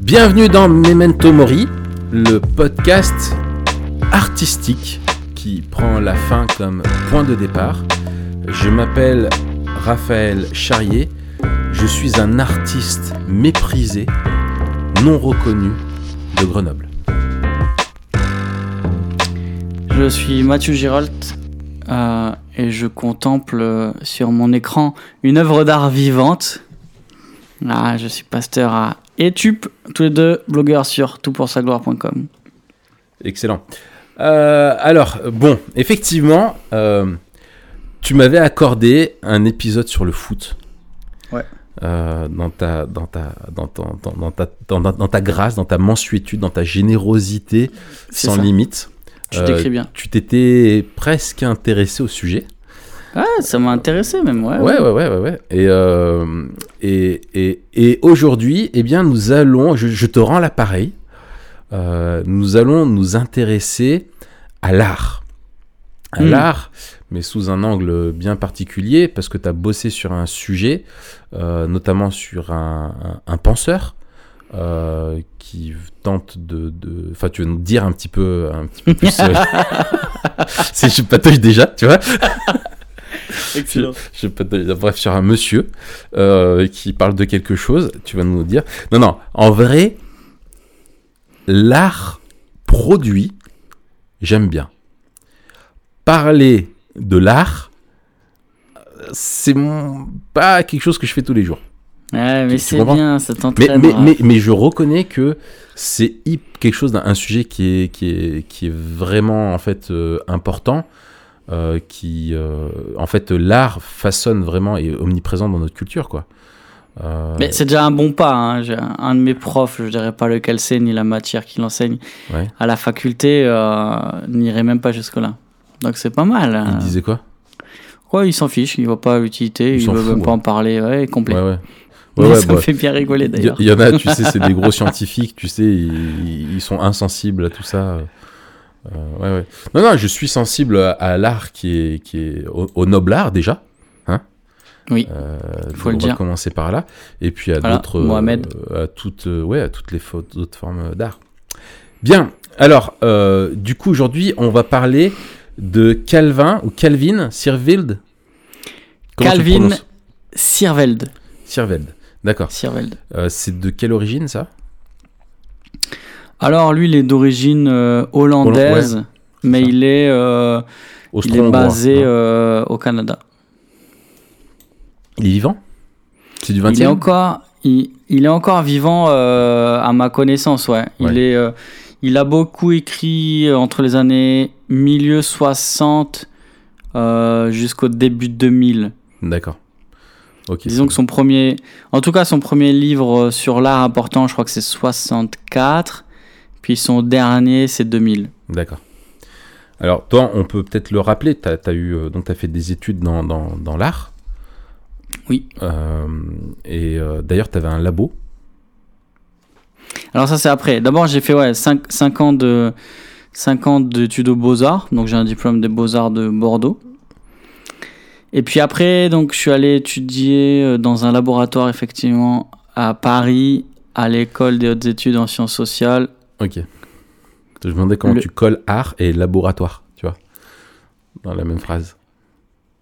Bienvenue dans Memento Mori, le podcast artistique qui prend la fin comme point de départ. Je m'appelle Raphaël Charrier, je suis un artiste méprisé, non reconnu de Grenoble. Je suis Mathieu Girault euh, et je contemple sur mon écran une œuvre d'art vivante. Ah, je suis pasteur à Etup, tous les deux blogueurs sur toutpoursagloire.com. Excellent. Euh, alors, bon, effectivement, euh, tu m'avais accordé un épisode sur le foot. Ouais. Euh, dans, ta, dans, ta, dans, ton- dans, dans ta, dans, ta grâce, dans ta mansuétude, dans ta générosité sans ça. limite. Tu décris bien. Tu t'étais presque intéressé au sujet. Ah, ça m'a intéressé même, ouais. Ouais, ouais, ouais, ouais. ouais. Et, euh, et, et, et aujourd'hui, eh bien, nous allons, je, je te rends l'appareil, euh, nous allons nous intéresser à l'art. À Mm. l'art, mais sous un angle bien particulier, parce que tu as bossé sur un sujet, euh, notamment sur un, un- un penseur. qui tente de, enfin tu veux nous dire un petit peu un petit peu plus c'est je déjà tu vois Excellent. je peux te- bref, sur un monsieur euh, qui parle de quelque chose, tu vas nous dire. Non, non, en vrai, l'art produit, j'aime bien. Parler de l'art, c'est pas quelque chose que je fais tous les jours. Ouais, mais c'est bien, ça Mais, t'entraîne. mais, Raph. mais, mais je reconnais que c'est quelque chose d'un un sujet qui est, qui est, qui est vraiment en fait euh, important. Euh, qui euh, en fait l'art façonne vraiment et est omniprésent dans notre culture quoi. Euh, Mais c'est déjà un bon pas. Hein. Un de mes profs, je dirais pas lequel c'est, ni la matière qu'il enseigne Ouais. à la faculté, n'irait même pas jusque-là. Donc c'est pas mal. il hein. disait quoi? Ouais, il s'en fiche, il voit pas l'utilité, Il il veut fout, même pas en parler, ouais, complet. Ouais ouais. Mais Ouais, ouais, ça bah, me fait bien rigoler Il y, d'ailleurs. il y en a, tu sais, c'est des gros scientifiques, tu sais, ils, ils sont insensibles à tout ça. Euh, ouais, ouais. Non, non, je suis sensible à, à l'art qui est, qui est au, au noble art déjà. Hein Oui, Euh, faut on le va dire. commencer par là. Et puis à Voilà, d'autres. Mohamed. euh, à toutes, euh, ouais, à toutes les autres formes d'art. Bien. Alors, euh, du coup, aujourd'hui, on va parler de Calvin ou Calvin Sirveld. Calvin Sirveld. Sirveld. D'accord. Sirveld. C'est de quelle origine ça? Alors lui, il est d'origine euh, hollandaise, mais ça. il est, euh, il est basé euh, au Canada. Il est vivant? C'est du 20 Il est encore, il, il est encore vivant euh, à ma connaissance, ouais. Il est, euh, il a beaucoup écrit euh, entre les années milieu 60 euh, jusqu'au début 2000. D'accord. Ok. Disons que son premier, en tout cas son premier livre euh, sur l'art important, je crois que c'est 64. Puis son dernier, c'est 2000. D'accord. Alors, toi, on peut peut-être le rappeler, tu as, eu, euh, donc, as fait des études dans, dans, dans l'art. Oui. Euh, et euh, d'ailleurs, tu avais un labo. Alors ça c'est après. D'abord j'ai fait ouais 5, ans de 5 ans d'études aux Beaux-Arts, donc j'ai un diplôme des Beaux-Arts de Bordeaux. Et puis après donc je suis allé étudier dans un laboratoire effectivement à Paris à l'école des hautes études en sciences sociales. Ok. Je me demandais comment Le- tu colles art et laboratoire, tu vois, dans la même phrase.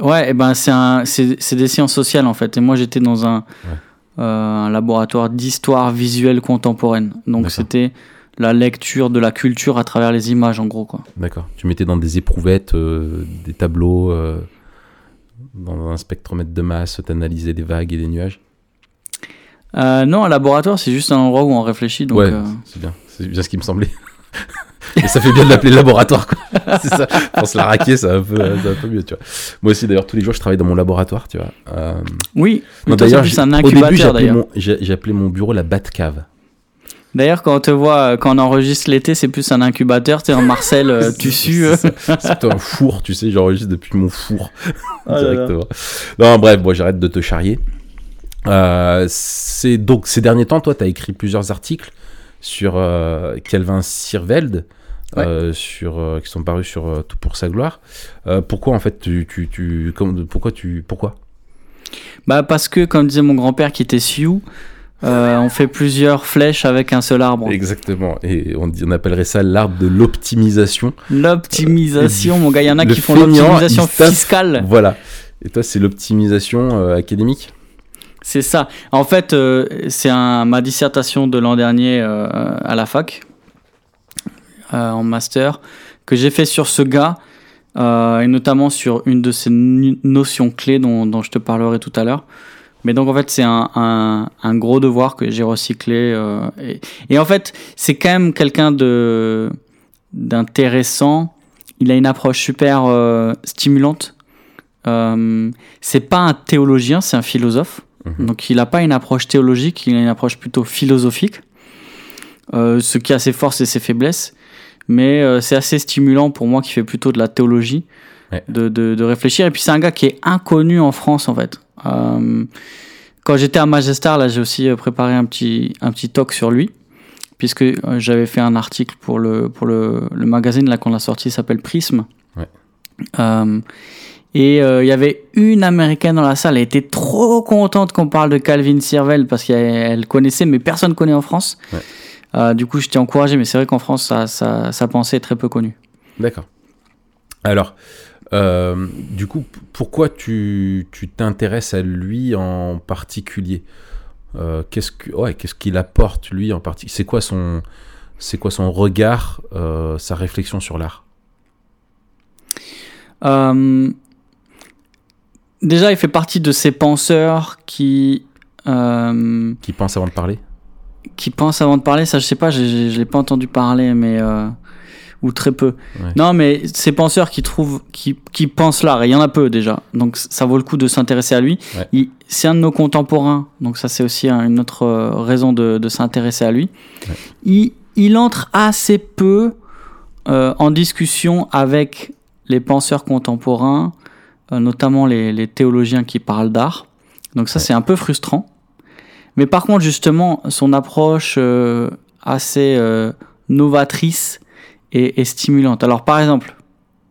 Ouais, et ben c'est un c'est des sciences sociales en fait et moi j'étais dans un Ouais. euh, un laboratoire d'histoire visuelle contemporaine. Donc c'était la lecture de la culture à travers les images en gros quoi. D'accord. Tu mettais dans des éprouvettes, euh, des tableaux, euh, dans un spectromètre de masse, tu analysais des vagues et des nuages. Non, un laboratoire, c'est juste un endroit où on réfléchit. Donc, ouais, c'est bien. C'est bien ce qui me semblait. Et ça fait bien de l'appeler laboratoire, quoi. c'est ça. Pour se la raquer, ça va un va un peu mieux, tu vois. Moi aussi, d'ailleurs, tous les jours, je travaille dans mon laboratoire, tu vois. Euh, Oui, non, mais toi, c'est un au début, incubateur j'ai appelé d'ailleurs. mon, j'ai, j'ai appelé mon bureau la Batcave. D'ailleurs, quand on te voit, euh, quand on enregistre l'été, c'est plus un incubateur. Tu en Marcel, euh, tu sues. euh. C'est. C'est plutôt un four, tu sais, j'enregistre depuis mon four là là. directement. Non, bref, bon, j'arrête de te charrier. Euh, c'est donc ces derniers temps, toi, tu as écrit plusieurs articles sur euh, Calvin Sirveld, euh, sur, euh, qui sont parus sur Tout pour sa gloire. Pourquoi en fait tu, tu, tu comme- pourquoi tu pourquoi? Bah parce que, comme disait mon grand-père qui était Sioux, euh, on fait plusieurs flèches avec un seul arbre. Exactement. Et on, appellerait ça l'arbre de l'optimisation. L'optimisation, mon gars, il y en a qui font l'optimisation fiscale. Voilà. Et toi, c'est l'optimisation euh, académique? C'est ça. En fait, euh, c'est ma dissertation de l'an dernier euh, à la fac, euh, en master, que j'ai fait sur ce gars, et notamment sur une de ces notions clés dont, je te parlerai tout à l'heure. Mais donc, en fait, c'est un, gros devoir que j'ai recyclé. et, en fait, c'est quand même quelqu'un d'intéressant. Il a une approche super stimulante. C'est pas un théologien, c'est un philosophe. Mhm. Donc il n'a pas une approche théologique, il a une approche plutôt philosophique, euh, ce qui a ses forces et ses faiblesses. Mais euh, c'est assez stimulant pour moi qui fait plutôt de la théologie, Ouais. de, de, de réfléchir. Et puis c'est un gars qui est inconnu en France en fait. Euh, quand j'étais à Magestar, là j'ai aussi préparé un petit, un petit talk sur lui, puisque j'avais fait un article pour le, pour le, le magazine là qu'on a sorti, s'appelle Prisme. Ouais. Et euh, il y avait une américaine dans la salle, elle était trop contente qu'on parle de Calvin Sirvel parce qu'elle elle connaissait, mais personne ne connaît en France. Ouais. Euh, du coup, je t'ai encouragé, mais c'est vrai qu'en France, sa, pensée est très peu connue. D'accord. Alors, euh, du coup, pourquoi tu tu t'intéresses à lui en particulier? Qu'est-ce ouais, qu'il apporte lui en particulier C'est quoi son c'est quoi son regard, sa réflexion sur l'art? Déjà, il fait partie de ces penseurs qui, euh, Qui pense avant de parler qui pensent avant de parler. Ça, je sais pas, je je l'ai pas entendu parler, mais euh, ou très peu. Ouais. Non, mais ces penseurs qui trouvent, qui, qui pensent l'art, et il y en a peu déjà. Donc, ça vaut le coup de s'intéresser à lui. Ouais. C'est un de nos contemporains, donc ça, c'est aussi un- une autre euh, raison de, de s'intéresser à lui. Ouais. Il, il entre assez peu euh, en discussion avec les penseurs contemporains, notamment les, les théologiens qui parlent d'art. Donc ça, Ouais. c'est un peu frustrant. Mais par contre, justement, son approche euh, assez euh, novatrice et, et stimulante. Alors, par exemple,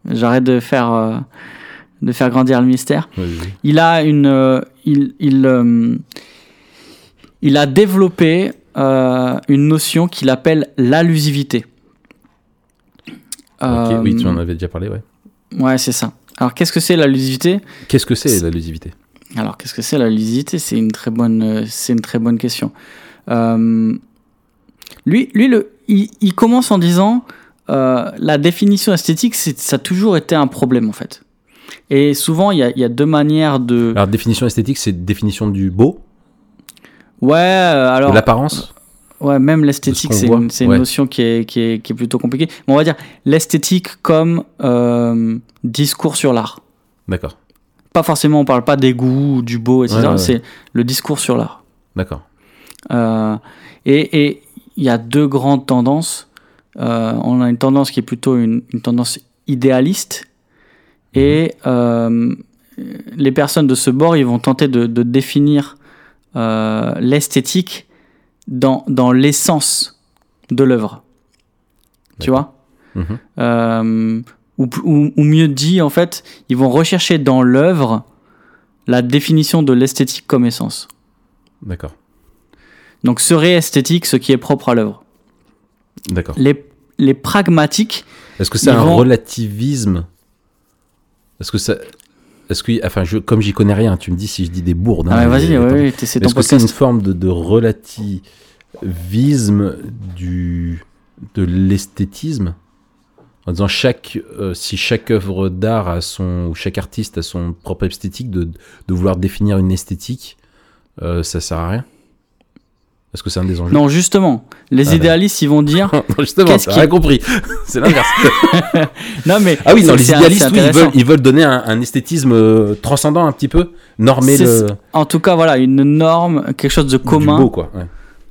j'arrête de faire, euh, de faire grandir le mystère. Il a une, euh, il, il, euh, il a développé euh, une notion qu'il appelle l'allusivité. Euh, oui, tu en avais déjà parlé, ouais. Ouais, c'est ça. Alors, qu'est-ce que c'est l'allusivité Qu'est-ce que c'est l'allusivité Alors, qu'est-ce que c'est la lusité C'est une très bonne, euh, c'est une très bonne question. Euh, lui, lui, le, il, il commence en disant euh, la définition esthétique, c'est, ça a toujours été un problème en fait. Et souvent, il y a, il y a deux manières de. Alors, définition esthétique, c'est définition du beau, Ouais, alors. de l'apparence. Ouais, même l'esthétique, c'est une, c'est une ouais. notion qui est, qui, est, qui est plutôt compliquée. Mais on va dire l'esthétique comme euh, discours sur l'art. D'accord, Pas forcément, on parle pas des goûts, du beau, etc. Ouais, ouais, ouais. C'est le discours sur l'art. d'accord. Euh, et et il y a deux grandes tendances. Euh, on a une tendance qui est plutôt une, une tendance idéaliste. Et euh, les personnes de ce bord, ils vont tenter de, de définir l'esthétique dans, dans l'essence de l'œuvre. Tu vois Mhm. Euh, ou, ou, ou mieux dit, en fait, ils vont rechercher dans l'œuvre la définition de l'esthétique comme essence. D'accord, Donc serait esthétique ce qui est propre à l'œuvre. d'accord. Les, les pragmatiques, Est-ce que c'est un vont- relativisme? Est-ce que ça. Est-ce que, enfin, je, comme j'y connais rien, tu me dis si je dis des bourdes. ah hein, ouais, vas-y, c'est Est-ce que c'est une forme de, de relativisme du, de l'esthétisme? En disant chaque, euh, si chaque œuvre d'art a son, ou chaque artiste a son propre esthétique, de, de vouloir définir une esthétique, euh, ça sert à rien? Est-ce que c'est un des enjeux Non, justement, les Ah, idéalistes, ils vont dire. Non, justement, Qu'est-ce t'as qui- rien compris. C'est l'inverse. Non, mais. Ah oui, non, les idéalistes, oui, ils veulent, ils veulent donner un, un esthétisme euh, transcendant un petit peu, normer le En tout cas, voilà, une norme, quelque chose de du commun, beau, quoi. ouais.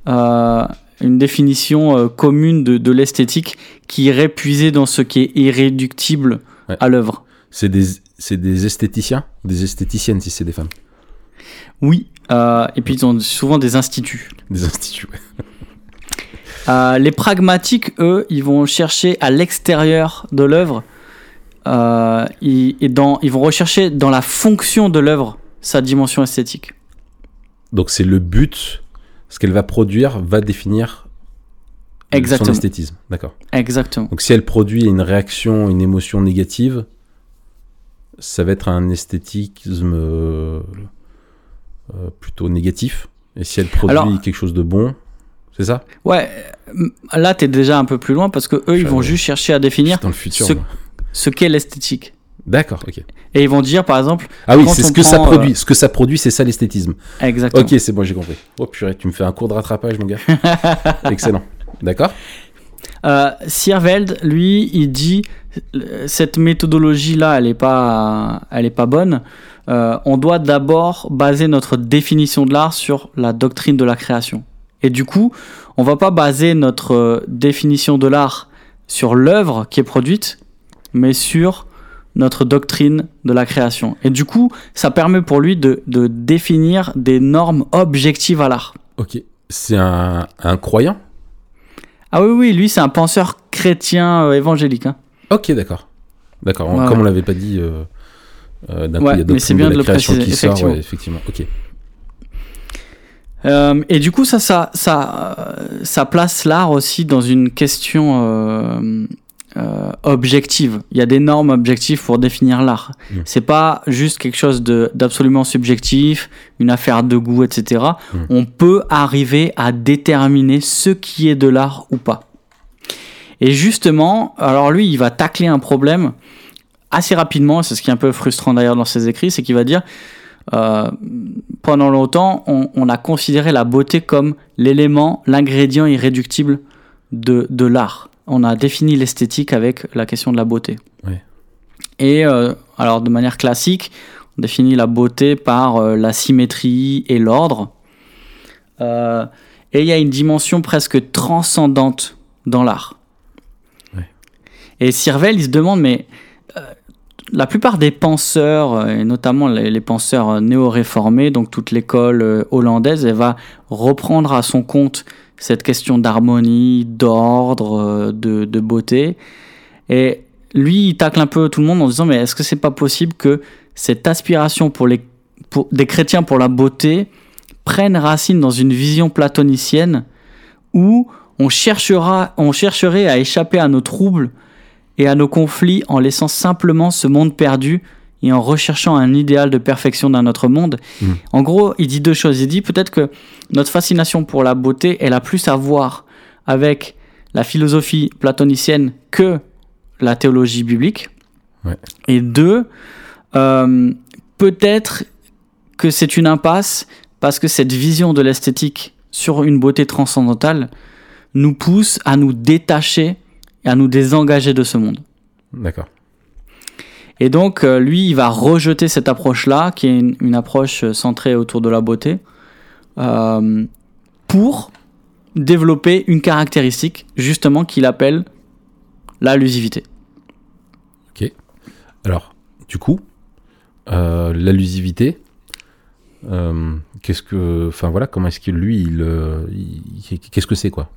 euh, une définition euh, commune de, de l'esthétique qui irait puiser dans ce qui est irréductible Ouais. à l'œuvre. C'est des, c'est des esthéticiens, des esthéticiennes si c'est des femmes, Oui, euh, et puis ils ont souvent des instituts. des instituts. ouais. Euh, les pragmatiques, eux, ils vont chercher à l'extérieur de l'œuvre. euh, ils, et dans, ils vont rechercher dans la fonction de l'œuvre sa dimension esthétique. Donc c'est le but, ce qu'elle va produire va définir son Exactement. esthétisme. D'accord. Exactement. Donc si elle produit une réaction, une émotion négative, ça va être un esthétisme euh, plutôt négatif. Et si elle produit Alors- quelque chose de bon, c'est ça? Ouais, là, tu es déjà un peu plus loin parce que eux, ils vont juste chercher à définir Dans le futur. ce- ce qu'est l'esthétique. D'accord, ok. Et ils vont dire, par exemple, Ah oui, c'est ce que ça prend, euh, produit. Ce que ça produit, c'est ça l'esthétisme. exactement. Ok, c'est bon, j'ai compris. Oh purée, tu me fais un cours de rattrapage, mon gars. Excellent. D'accord? Euh, Sierveld, lui, il dit euh, cette méthodologie-là, elle n'est pas, elle est pas bonne. Euh, on doit d'abord baser notre définition de l'art sur la doctrine de la création. Et du coup, on va pas baser notre euh, définition de l'art sur l'œuvre qui est produite, mais sur notre doctrine de la création. Et du coup, ça permet pour lui de, de définir des normes objectives à l'art. Ok. C'est un, un croyant? Ah oui, oui, lui, c'est un penseur chrétien euh, évangélique. hein. Ok, d'accord. D'accord. Ouais, Comme ouais. on l'avait pas dit, euh, euh, d'un coup, Ouais, il y a mais d'autres c'est bien de la le création préciser, qui sort. effectivement. ouais, effectivement. Ok. Euh, et du coup, ça, ça, ça, euh, ça place l'art aussi dans une question euh, euh, objective. Il y a des normes objectives pour définir l'art. Mm. C'est pas juste quelque chose d'absolument subjectif, une affaire de goût, etc. Mm. On peut arriver à déterminer ce qui est de l'art ou pas. Et justement, alors lui, il va tacler un problème assez rapidement. C'est ce qui est un peu frustrant d'ailleurs dans ses écrits, c'est qu'il va dire euh, pendant longtemps, on, on a considéré la beauté comme l'élément, l'ingrédient irréductible de, de l'art. On a défini l'esthétique avec la question de la beauté. Et euh, alors, de manière classique, on définit la beauté par euh, la symétrie et l'ordre. Et il y a une dimension presque transcendante dans l'art. Et Sirvel, il se demande, mais la plupart des penseurs, euh, et notamment les, penseurs euh, néo-réformés, donc toute l'école euh, hollandaise, va reprendre à son compte cette question d'harmonie, d'ordre, de, beauté. Et lui, il tacle un peu tout le monde en disant, mais est-ce que c'est pas possible que cette aspiration des chrétiens pour la beauté prenne racine dans une vision platonicienne où on, cherchera, on chercherait à échapper à nos troubles et à nos conflits en laissant simplement ce monde perdu et en recherchant un idéal de perfection dans notre monde. Mhm. En gros, il dit deux choses. Il dit peut-être que notre fascination pour la beauté, elle a plus à voir avec la philosophie platonicienne que la théologie biblique. Ouais. Et deux, euh, peut-être que c'est une impasse parce que cette vision de l'esthétique sur une beauté transcendantale nous pousse à nous détacher et à nous désengager de ce monde. D'accord. Et donc, euh, lui, il va rejeter cette approche-là, qui est une, une approche euh, centrée autour de la beauté, euh, pour développer une caractéristique, justement, qu'il appelle l'allusivité. Alors, du coup, euh, l'allusivité, euh, qu'est-ce que, enfin voilà, comment est-ce que lui, il, il- qu'est-ce que c'est quoi?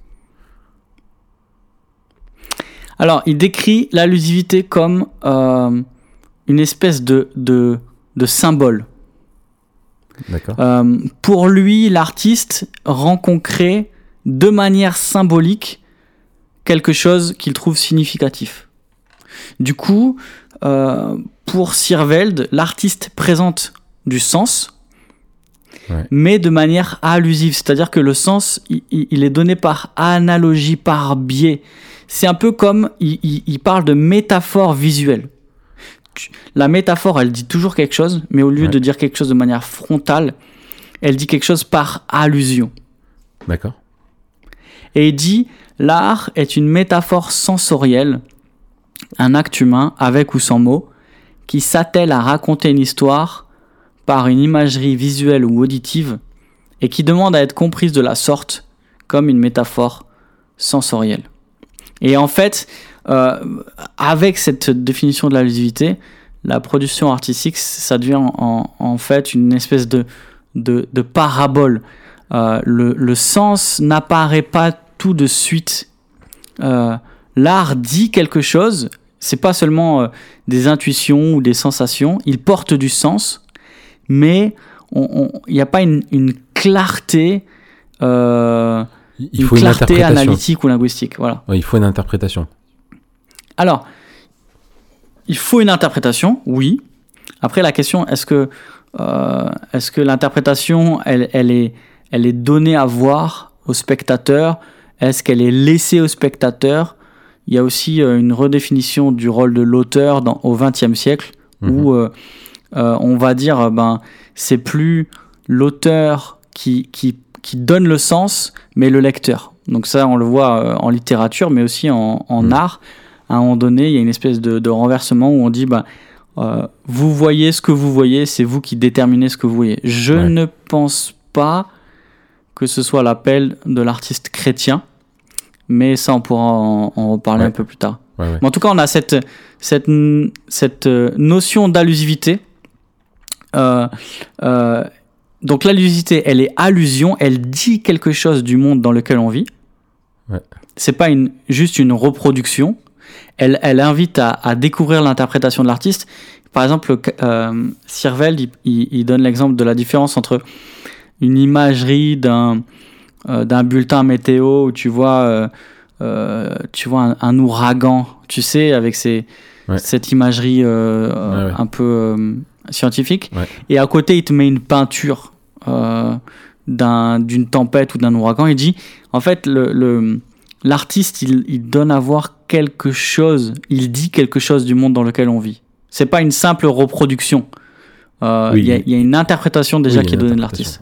Alors, il décrit l'allusivité comme euh, une espèce de, de, de symbole. Euh, pour lui, l'artiste rend concret de manière symbolique quelque chose qu'il trouve significatif. Du coup, euh, pour Sirveld, l'artiste présente du sens, Ouais. mais de manière allusive, c'est-à-dire que le sens, il est donné par analogie, par biais. C'est un peu comme il, il- il parle de métaphore visuelle. La métaphore, elle dit toujours quelque chose, mais au lieu Ouais. de dire quelque chose de manière frontale, elle dit quelque chose par allusion. D'accord. Et il dit l'art est une métaphore sensorielle, un acte humain avec ou sans mots, qui s'attelle à raconter une histoire par une imagerie visuelle ou auditive et qui demande à être comprise de la sorte comme une métaphore sensorielle. Et en fait, euh, avec cette définition de l'allusivité, la production artistique, ça devient en, fait une espèce de, de, parabole. Euh, le, sens n'apparaît pas tout de suite. Euh, L'art dit quelque chose, c'est pas seulement des intuitions ou des sensations, il porte du sens, mais il n'y a pas une, une clarté, Il une faut une clarté interprétation. analytique ou linguistique. Voilà. Ouais, il faut une interprétation. Alors, il faut une interprétation, oui. Après, la question, est-ce que, euh, est-ce que l'interprétation, elle, elle, est, elle est donnée à voir au spectateur? Est-ce qu'elle est laissée au spectateur? Il y a aussi euh, une redéfinition du rôle de l'auteur au XXe siècle, où euh, euh, on va dire, ben, c'est plus l'auteur qui, qui, qui donne le sens, mais le lecteur. Donc ça, on le voit euh, en littérature, mais aussi en, en Mhm. art. À un moment donné, il y a une espèce de, de renversement où on dit, ben, euh, vous voyez ce que vous voyez, c'est vous qui déterminez ce que vous voyez. Je Ouais. ne pense pas que ce soit l'appel de l'artiste chrétien, mais ça, on pourra en, en reparler Ouais. un peu plus tard. Ouais. Mais en tout cas, on a cette, cette, cette euh, notion d'allusivité. Euh, euh, donc l'allusivité, elle est allusion, elle dit quelque chose du monde dans lequel on vit. Ouais. C'est pas une, juste une reproduction. Elle, elle invite à, à découvrir l'interprétation de l'artiste. Par exemple, euh, Sirveld, il, il- il donne l'exemple de la différence entre une imagerie d'un euh, d'un bulletin météo où tu vois, euh, euh, tu vois un, un ouragan, tu sais, avec ces, Ouais. cette imagerie Ouais, un peu scientifique. Et à côté, il te met une peinture d'un- d'une tempête ou d'un ouragan. Il dit, en fait, le- le, l'artiste, il, il donne à voir quelque chose, il dit quelque chose du monde dans lequel on vit. C'est pas une simple reproduction. Euh, Oui, il y, a- y une interprétation déjà Oui, qui est donnée de l'artiste.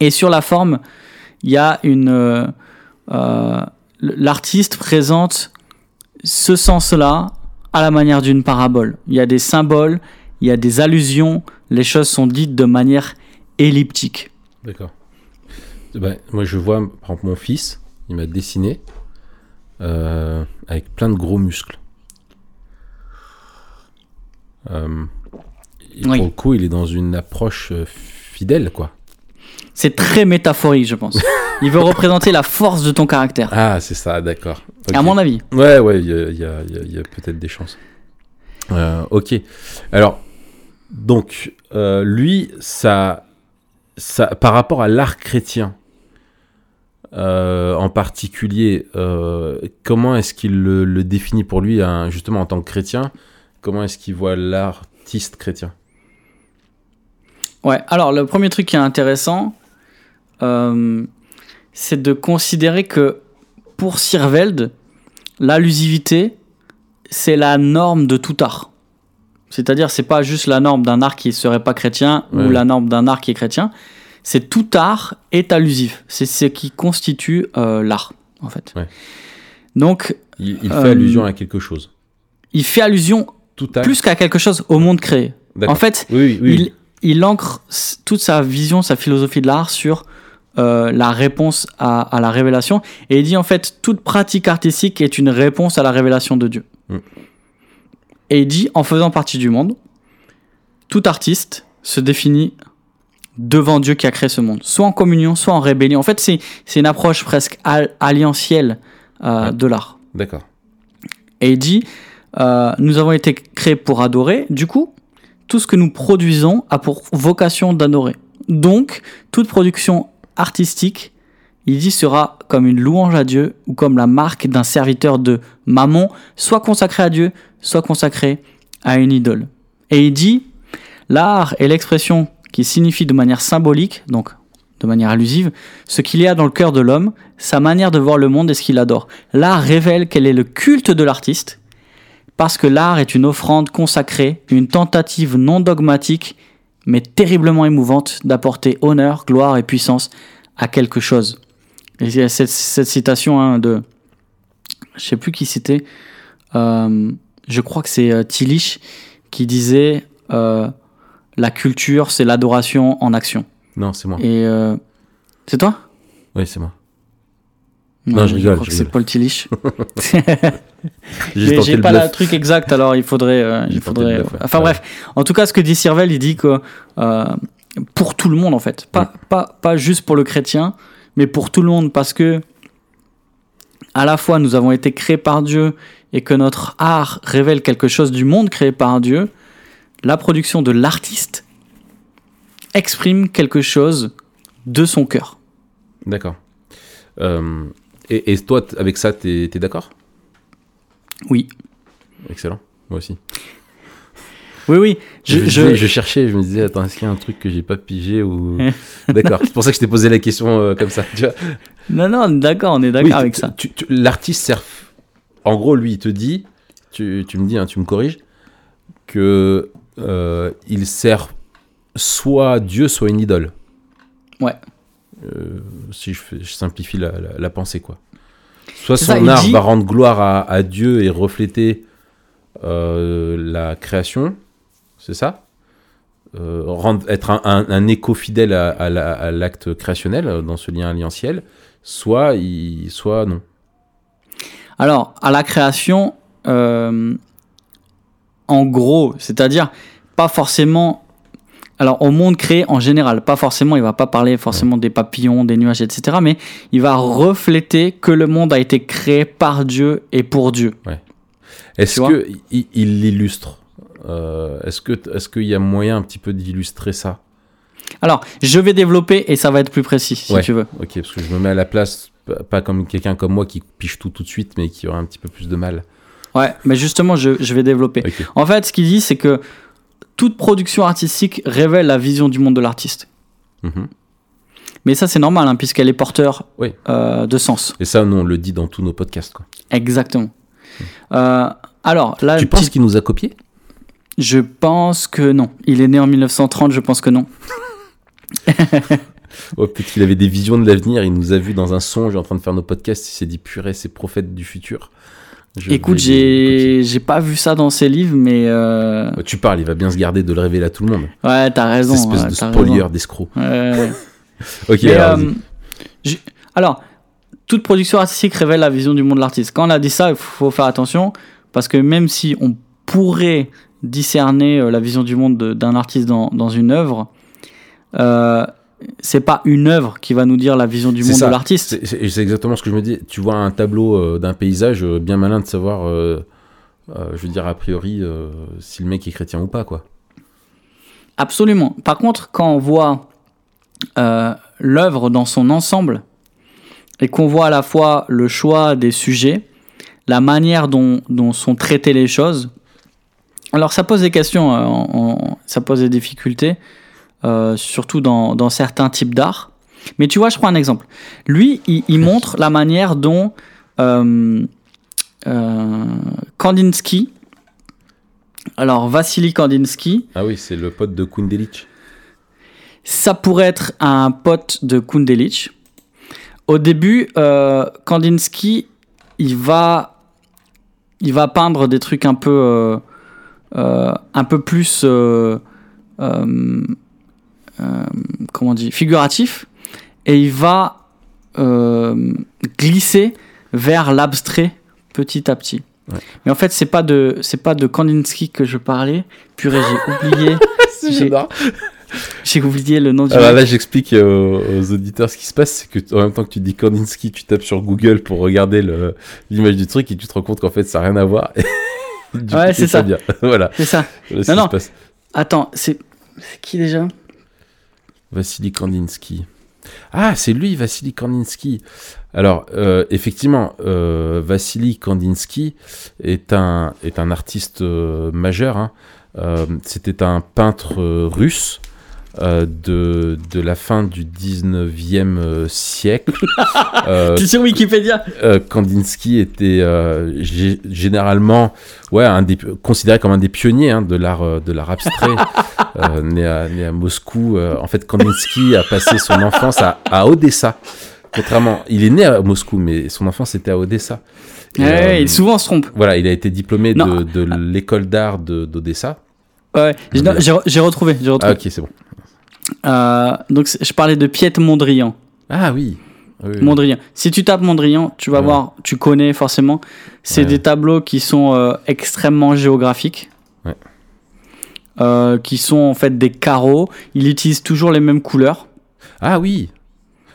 Et sur la forme, il y a une. euh, euh, L'artiste présente ce sens-là à la manière d'une parabole. Il y a des symboles, il y a des allusions, les choses sont dites de manière elliptique. D'accord. Ben, moi, je vois, par exemple, mon fils, il m'a dessiné euh, avec plein de gros muscles. Euh, et Oui. Pour le coup, il est dans une approche euh, fidèle, quoi. C'est très métaphorique, je pense. Il veut représenter la force de ton caractère, Ah, c'est ça, d'accord. Ok. à mon avis. Ouais, ouais, il y a, y a- y a- peut-être des chances. Euh, ok. Alors, donc, euh, lui, ça, par rapport à l'art chrétien, euh, en particulier, euh, comment est-ce qu'il le, le définit pour lui, hein, justement en tant que chrétien? Comment est-ce qu'il voit l'artiste chrétien? Ouais, alors le premier truc qui est intéressant, euh, c'est de considérer que pour Sirveld, l'allusivité, c'est la norme de tout art. C'est-à-dire, c'est pas juste la norme d'un art qui serait pas chrétien Ouais. ou la norme d'un art qui est chrétien. C'est tout art est allusif. C'est ce qui constitue euh, l'art, en fait. Ouais. Donc, Il, il fait Euh, allusion à quelque chose. il fait allusion Tout plus qu'à quelque chose au monde créé. En fait, Oui, oui, oui. il, il ancre toute sa vision, sa philosophie de l'art sur euh, la réponse à, à la révélation. Et il dit en fait, toute pratique artistique est une réponse à la révélation de Dieu. Mm. Et il dit, en faisant partie du monde, tout artiste se définit devant Dieu qui a créé ce monde, soit en communion, soit en rébellion. En fait, c'est c'est une approche presque al- alliantielle euh, Ouais. de l'art. D'accord. Et il dit, euh, nous avons été créés pour adorer, du coup, tout ce que nous produisons a pour vocation d'adorer. Donc, toute production artistique, il dit, sera comme une louange à Dieu ou comme la marque d'un serviteur de mammon, soit consacré à Dieu, soit consacré à une idole. Et il dit, l'art est l'expression qui signifie de manière symbolique, donc de manière allusive, ce qu'il y a dans le cœur de l'homme, sa manière de voir le monde et ce qu'il adore. L'art révèle quel est le culte de l'artiste, parce que l'art est une offrande consacrée, une tentative non dogmatique, mais terriblement émouvante d'apporter honneur, gloire et puissance à quelque chose. Il y a cette, cette citation hein, de, je sais plus qui c'était, euh, je crois que c'est euh, Tillich qui disait euh, la culture c'est l'adoration en action. Non, c'est moi. Et euh, c'est toi? Oui, c'est moi. Non, je rigole, crois je que c'est rigole. Paul Tillich. J'ai pas le truc exact, alors il faudrait. euh, il faudrait le bluff, ouais. Enfin Ouais. bref, en tout cas, ce que dit Sirvel, il dit que pour tout le monde, en fait, pas, pas, pas juste pour le chrétien, mais pour tout le monde, parce que à la fois nous avons été créés par Dieu et que notre art révèle quelque chose du monde créé par Dieu, la production de l'artiste exprime quelque chose de son cœur. D'accord. Euh, et, et toi, avec ça, t'es es, d'accord? Oui. Excellent. Moi aussi. Oui, oui. Je, Je, je, je- cherchais, je me disais, attends, est-ce qu'il y a un truc que j'ai pas pigé ou. D'accord. C'est pour ça que je t'ai posé la question euh, comme ça. Tu vois Non, non, d'accord, on est d'accord Oui, avec ça. L'artiste sert. En gros, lui, il te dit, tu, tu me dis, hein, tu me corriges, que euh, il sert soit Dieu, soit une idole. Ouais. Euh, si je, fais- je simplifie la, la- la pensée, quoi. Soit son ça, art dit- va rendre gloire à, à Dieu et refléter euh, la création, c'est ça? Euh, rendre, Être un, un- un écho fidèle à, à la- à l'acte créationnel, dans ce lien alliantiel, soit, il, soit non. Alors, à la création, euh, en gros, c'est-à-dire pas forcément. Alors, au monde créé en général, pas forcément, il va pas parler forcément des papillons, des nuages, etc. Mais il va refléter que le monde a été créé par Dieu et pour Dieu. Est-ce Tu vois que il il l'illustre Euh, Est-ce que est-ce qu'il y a moyen un petit peu d'illustrer ça? Alors, je vais développer et ça va être plus précis si Ouais. tu veux. Ok, parce que je me mets à la place, pas- comme quelqu'un comme moi qui piche tout tout de suite, mais qui aurait un petit peu plus de mal. Ouais, mais justement, je, je vais développer. En fait, ce qu'il dit, c'est que toute production artistique révèle la vision du monde de l'artiste. Mhm. Mais ça, c'est normal, hein, puisqu'elle est porteur Oui. euh, de sens. Et ça, nous, on le dit dans tous nos podcasts. Quoi. Exactement. Euh, alors, là, tu penses qu'il nous a copié je pense que non. Il est né en 1930, je pense que non. Ouais, Peut-être qu'il avait des visions de l'avenir, il nous a vus dans un songe en train de faire nos podcasts, il s'est dit purée, ces prophètes du futur. Je Écoute, j'ai j'ai pas vu ça dans ses livres, mais euh. Bah, Tu parles, il va bien se garder de le révéler à tout le monde. ouais, t'as raison. Cette espèce ouais, de raison. d'escroc. Ouais. Ok, Mais, alors, euh, alors, toute production artistique révèle la vision du monde de l'artiste. Quand on a dit ça, il faut faire attention parce que même si on pourrait discerner euh, la vision du monde de- d'un artiste dans, dans une œuvre, euh, c'est pas une œuvre qui va nous dire la vision du monde ça. de l'artiste. C'est- exactement ce que je me dis. Tu vois un tableau euh, d'un paysage, euh, bien malin de savoir, euh, je veux dire, a priori, si le mec est chrétien ou pas, quoi. Absolument. Par contre, quand on voit l'œuvre dans son ensemble et qu'on voit à la fois le choix des sujets, la manière dont, dont sont traitées les choses, alors ça pose des questions, ça pose des difficultés, euh, surtout dans, dans certains types d'art. Mais tu vois, je prends un exemple. Lui, il, il montre la manière dont euh, euh, Kandinsky, alors Vassili Kandinsky, Ah oui, c'est le pote de Kundelic. ça pourrait être un pote de Kundelic. Au début, Kandinsky, il va, il va peindre des trucs un peu, un peu plus, euh, comment on dit, figuratif, et il va euh, glisser vers l'abstrait petit à petit. Ouais. Mais en fait, c'est pas de, c'est pas de Kandinsky que je parlais. Purée, j'ai oublié, J'ai- oublié le nom du. Alors mec. là, j'explique euh, aux auditeurs ce qui se passe, c'est que en même temps que tu dis Kandinsky, tu tapes sur Google pour regarder l'image du truc et tu te rends compte qu'en fait, ça n'a rien à voir. Du Ouais, coup, c'est ça. Bien. voilà. C'est ça. Voilà ce Non, qui non. se passe. Attends, c'est qui déjà? Vassili Kandinsky. Ah, c'est lui, Vassili Kandinsky. Alors, euh, effectivement, euh, Vassili Kandinsky est un, artiste euh, majeur. hein. Euh, C'était un peintre russe euh, de, de la fin du 19e euh, siècle. Euh, Tu es sur Wikipédia euh, Kandinsky était gé- généralement ouais, un des, considéré comme un des pionniers hein, de l'art de l'art abstrait, né, à, né à Moscou. En fait, Kandinsky a passé son enfance à, à Odessa. Contrairement, il est né à Moscou, mais son enfance était à Odessa. Et, Ouais, il souvent on se trompe. voilà, il a été diplômé Non. de, de l'école d'art de- d'Odessa. Ouais, j'ai retrouvé. Ah retrouvé. ok, c'est bon. Euh, donc je parlais de Piet Mondrian. Ah oui. Oui, oui. Mondrian. Si tu tapes Mondrian, tu vas Ouais. voir, tu connais forcément. C'est Ouais. des tableaux qui sont euh, extrêmement géographiques. Ouais. Euh, qui sont en fait des carreaux. Il utilise toujours les mêmes couleurs. Ah oui.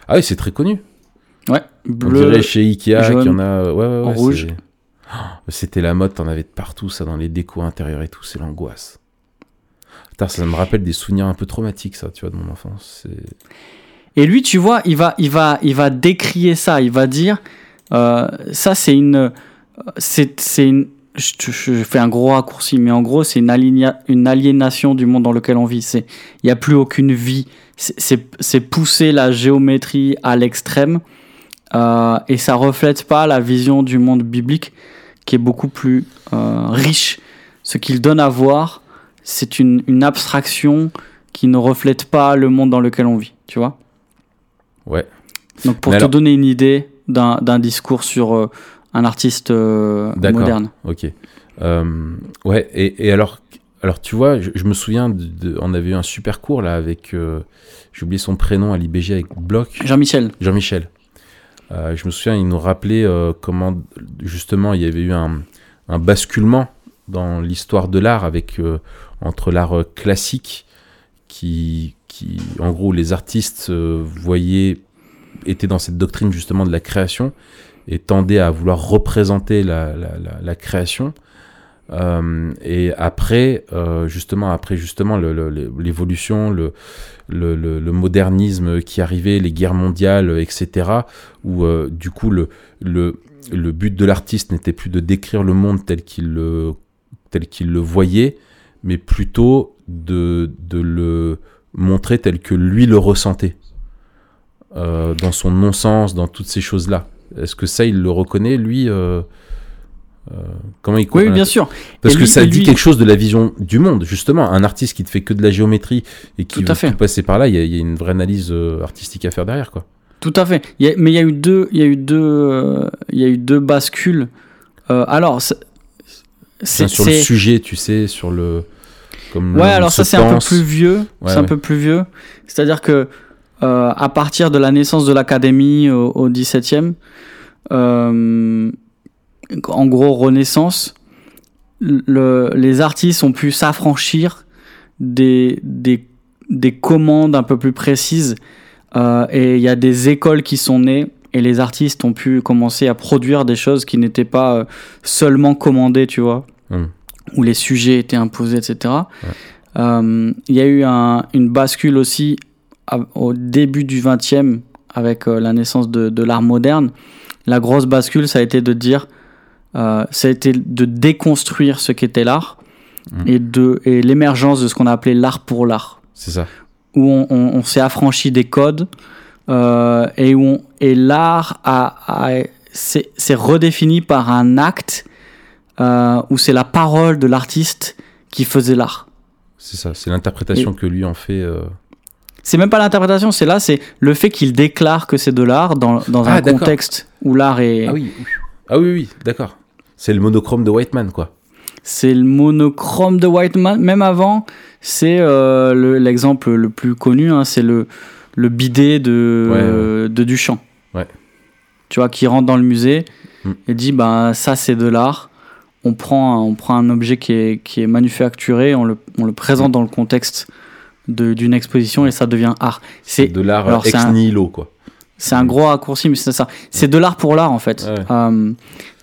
Ah oui, c'est très connu. Ouais. On dirait chez Ikea jaune, en a. rouge. Oh, C'était la mode, t'en avais de partout, ça, dans les décos intérieurs et tout, c'est l'angoisse. Putain, ça me rappelle des souvenirs un peu traumatiques, ça, tu vois, de mon enfance. Et lui, tu vois, il va, il va, il va décrier ça. Il va dire, euh, ça, c'est une, c'est. Je, fais un gros raccourci, mais en gros, c'est une, aliénation du monde dans lequel on vit. C'est, il n'y a plus aucune vie. C'est pousser la géométrie à l'extrême, euh, et ça reflète pas la vision du monde biblique, qui est beaucoup plus euh, riche. Ce qu'il donne à voir, c'est une, une abstraction qui ne reflète pas le monde dans lequel on vit. Tu vois. Ouais. Donc pour Mais te alors- donner une idée d'un d'un discours sur euh, un artiste euh, D'accord. moderne. Ok. Euh, ouais, et, et alors, alors, tu vois, je, je me souviens, de, de- on avait eu un super cours là avec, euh, j'ai oublié son prénom à l'IBG avec Bloch. Jean-Michel. Jean-Michel. Je me souviens, il nous rappelait comment, justement, il y avait eu un, un basculement dans l'histoire de l'art avec entre l'art euh, classique, qui, qui, en gros, les artistes euh, voyaient, étaient dans cette doctrine justement de la création et tendaient à vouloir représenter la, la, création. Euh, et après, justement, après justement l'évolution, le, le, modernisme qui arrivait, les guerres mondiales, etc., où du coup le, le, le but de l'artiste n'était plus de décrire le monde tel qu'il le, tel qu'il le voyait, mais plutôt de, de le montrer tel que lui le ressentait, euh, dans son non-sens, dans toutes ces choses-là. Est-ce que ça, il le reconnaît, lui euh, euh, Comment il Oui, bien sûr. parce Et que lui- ça dit lui- quelque chose de la vision du monde, justement. Un artiste qui ne fait que de la géométrie et qui Tout tout passer par là, il y, a- il y a une vraie analyse artistique à faire derrière, quoi. Tout à fait. Il y a- mais il y a eu deux, il y a eu deux, il y a eu deux bascules. Alors, c'est, sur le sujet, tu sais, sur le. Comme ouais, alors ça c'est un peu plus vieux. Ouais, c'est un ouais. peu plus vieux. C'est-à-dire que euh, à partir de la naissance de l'académie au, au 17e, euh, en gros Renaissance, le- les artistes ont pu s'affranchir des, des, des commandes un peu plus précises euh, et il y a des écoles qui sont nées et les artistes ont pu commencer à produire des choses qui n'étaient pas euh, seulement commandées, tu vois, Hmm. Où les sujets étaient imposés, etc. Ouais. Euh, Il y a eu un- une bascule aussi à- au début du 20e avec euh, la naissance de, de l'art moderne. La grosse bascule, ça a été de dire, euh, ça a été de déconstruire ce qu'était l'art Mhm. et, de, et l'émergence de ce qu'on a appelé l'art pour l'art C'est ça. où on, on- on s'est affranchi des codes et où on- et l'art a, a- c'est c'est redéfini par un acte euh, où c'est la parole de l'artiste qui faisait l'art. C'est ça. C'est l'interprétation que lui en fait. euh. C'est même pas l'interprétation, c'est là, c'est le fait qu'il déclare que c'est de l'art dans, dans Ah, un contexte où l'art est. Ah oui. Ah oui, oui, d'accord. C'est le monochrome de Whiteman, quoi. C'est le monochrome de Whiteman. Même avant, c'est euh, le- l'exemple le plus connu, hein, c'est le, le bidet de, Ouais, euh, de Duchamp. Ouais. Tu vois, qui rentre dans le musée Mm. et dit bah, ça c'est de l'art. On prend, un- on prend un objet qui est, qui est manufacturé, on le, on le présente dans le contexte de- d'une exposition et ça devient art. C'est de l'art alors, ex c'est un- nihilo, quoi. c'est un gros raccourci, mais c'est ça. C'est de l'art pour l'art, en fait. Ouais. Euh,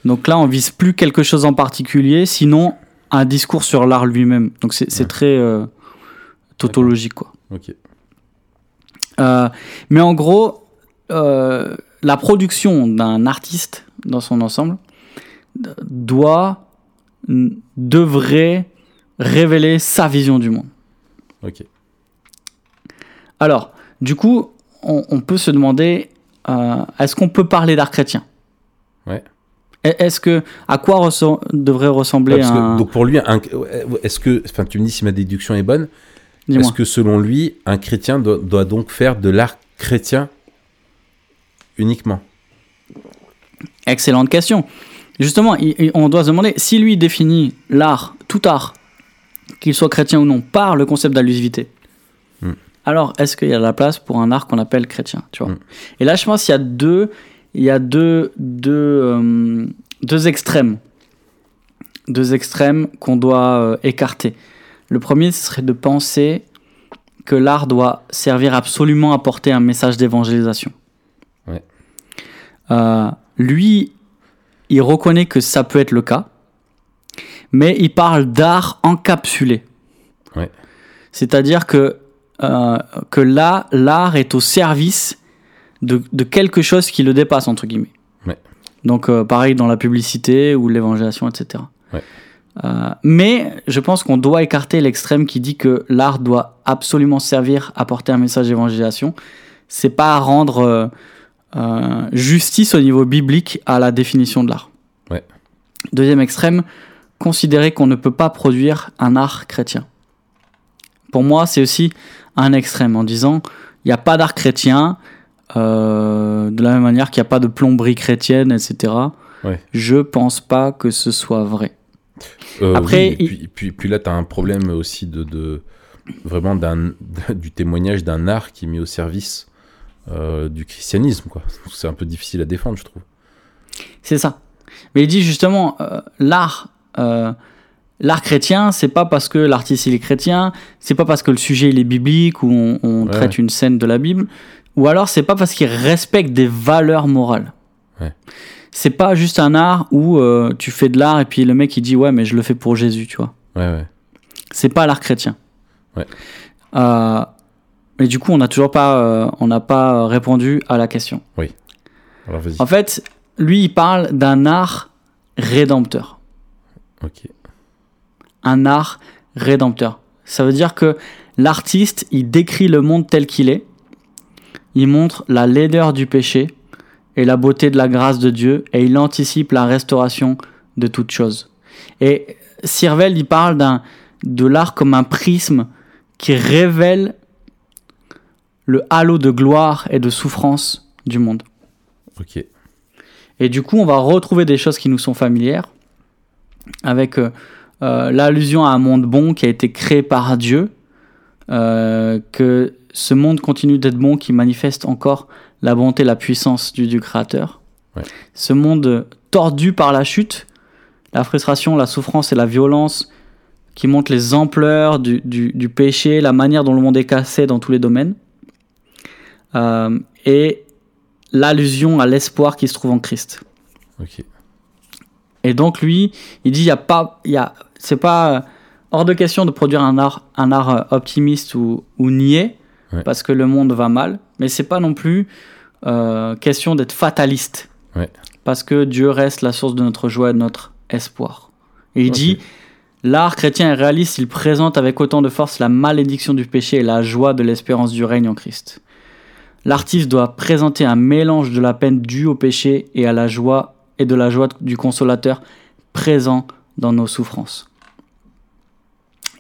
donc là, on vise plus quelque chose en particulier, sinon un discours sur l'art lui-même. Donc c'est c'est Ouais. très euh, tautologique, quoi. Ok. Euh, mais en gros, la production d'un artiste dans son ensemble doit, devrait révéler sa vision du monde. Ok. Alors, du coup, on, on peut se demander, euh, est-ce qu'on peut parler d'art chrétien? Ouais. E- Est-ce que, à quoi devrait ressembler Ouais, parce que- un... donc pour lui, un- est-ce que, enfin, tu me dis si ma déduction est bonne, est-ce que selon lui, un chrétien doit, doit donc faire de l'art chrétien uniquement? Excellente question. Justement, on doit se demander, si lui définit l'art, tout art, qu'il soit chrétien ou non, par le concept d'allusivité, Hmm. alors est-ce qu'il y a de la place pour un art qu'on appelle chrétien tu vois? Hmm. Et là, je pense qu'il y a deux, il y a deux, deux, euh, deux extrêmes. Deux extrêmes qu'on doit euh, écarter. Le premier, ce serait de penser que l'art doit servir absolument à porter un message d'évangélisation. Ouais. Euh, lui, il reconnaît que ça peut être le cas, mais il parle d'art encapsulé. Ouais. C'est-à-dire que, euh, que là, l'art est au service de, de quelque chose qui le dépasse, entre guillemets. Ouais. Donc, euh, pareil dans la publicité ou l'évangélisation, etc. Ouais. Euh, mais je pense qu'on doit écarter l'extrême qui dit que l'art doit absolument servir à porter un message d'évangélisation. C'est pas à rendre euh, justice au niveau biblique à la définition de l'art. Ouais. Deuxième extrême, considérer qu'on ne peut pas produire un art chrétien. Pour moi, c'est aussi un extrême en disant il n'y a pas d'art chrétien, euh, de la même manière qu'il n'y a pas de plomberie chrétienne, etc. Ouais. Je pense pas que ce soit vrai. Euh, Après, oui, puis, puis, puis là, tu as un problème aussi de, de vraiment du témoignage d'un art qui est mis au service euh, du christianisme. quoi. C'est un peu difficile à défendre, je trouve. C'est ça. Mais il dit justement, euh, l'art, euh, l'art chrétien, c'est pas parce que l'artiste il est chrétien, c'est pas parce que le sujet il est biblique ou on, on Ouais. traite une scène de la Bible, ou alors c'est pas parce qu'il respecte des valeurs morales. Ouais. C'est pas juste un art où euh, tu fais de l'art et puis le mec il dit ouais mais je le fais pour Jésus, tu vois. Ouais, ouais. C'est pas l'art chrétien. Ouais. Mais du coup on n'a toujours pas, euh, on n'a pas répondu à la question. Alors vas-y. En fait, lui, il parle d'un art rédempteur. Ok. Un art rédempteur. Ça veut dire que l'artiste, il décrit le monde tel qu'il est. Il montre la laideur du péché et la beauté de la grâce de Dieu et il anticipe la restauration de toute chose. Et Sirvel, il parle d'un, de l'art comme un prisme qui révèle le halo de gloire et de souffrance du monde. Ok. Et du coup, on va retrouver des choses qui nous sont familières, avec euh, euh, l'allusion à un monde bon qui a été créé par Dieu, euh, que ce monde continue d'être bon, qui manifeste encore la bonté, la puissance du, du Créateur. Ouais. Ce monde tordu par la chute, la frustration, la souffrance et la violence, qui montrent les ampleurs du, du- du péché, la manière dont le monde est cassé dans tous les domaines. Euh, et l'allusion à l'espoir qui se trouve en Christ. Et donc lui, il dit il y a pas il y a c'est pas euh, hors de question de produire un art un art euh, optimiste ou, ou niais Ouais. parce que le monde va mal, mais c'est pas non plus euh, question d'être fataliste. Ouais. Parce que Dieu reste la source de notre joie et de notre espoir. Et il dit l'art chrétien est réaliste, il présente avec autant de force la malédiction du péché et la joie de l'espérance du règne en Christ. L'artiste doit présenter un mélange de la peine due au péché et à la joie et de la joie du consolateur présent dans nos souffrances.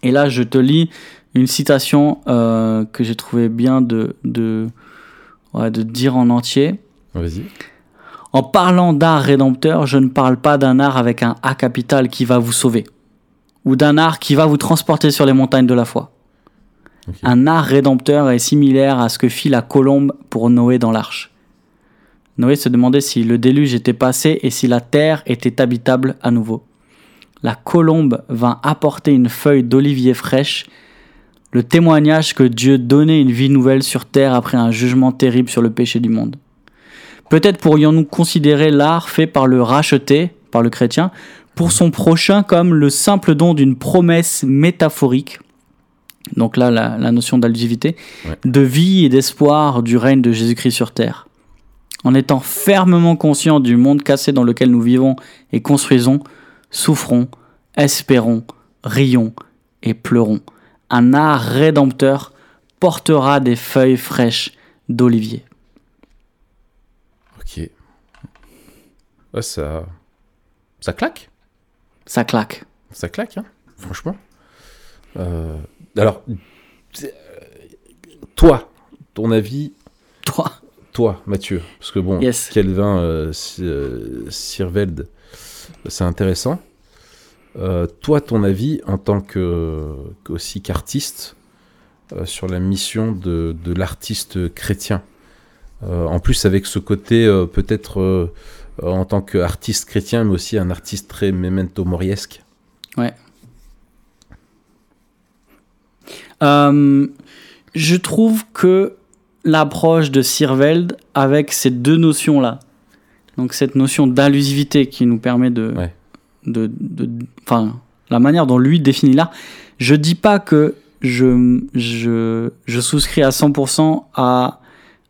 Et là, je te lis une citation euh, que j'ai trouvé bien de, de, ouais, de dire en entier. Vas-y. En parlant d'art rédempteur, je ne parle pas d'un art avec un A capital qui va vous sauver, ou d'un art qui va vous transporter sur les montagnes de la foi. Un art rédempteur est similaire à ce que fit la colombe pour Noé dans l'arche. Noé se demandait si le déluge était passé et si la terre était habitable à nouveau. La colombe vint apporter une feuille d'olivier fraîche, le témoignage que Dieu donnait une vie nouvelle sur terre après un jugement terrible sur le péché du monde. Peut-être pourrions-nous considérer l'art fait par le racheté, par le chrétien, pour son prochain comme le simple don d'une promesse métaphorique, donc là la, la notion d'allusivité, Ouais. de vie et d'espoir du règne de Jésus-Christ sur terre. En étant fermement conscient du monde cassé dans lequel nous vivons et construisons, souffrons, espérons, rions et pleurons. Un art rédempteur portera des feuilles fraîches d'olivier. Ok. Ouais, ça. Ça claque. Ça claque. Ça claque, hein, franchement. Euh, alors, euh, toi, ton avis, Toi, toi, Mathieu, parce que bon, Yes. Kelvin euh, euh, Sirveld, c'est intéressant. Euh, toi, ton avis en tant que aussi qu'artiste euh, sur la mission de, de l'artiste chrétien. En plus, avec ce côté peut-être en tant qu'artiste chrétien, mais aussi un artiste très memento moriesque. Euh, je trouve que l'approche de Sirveld avec ces deux notions-là, donc cette notion d'allusivité qui nous permet de, Ouais. de, enfin, la manière dont lui définit l'art, je dis pas que je, je, je souscris à 100% à,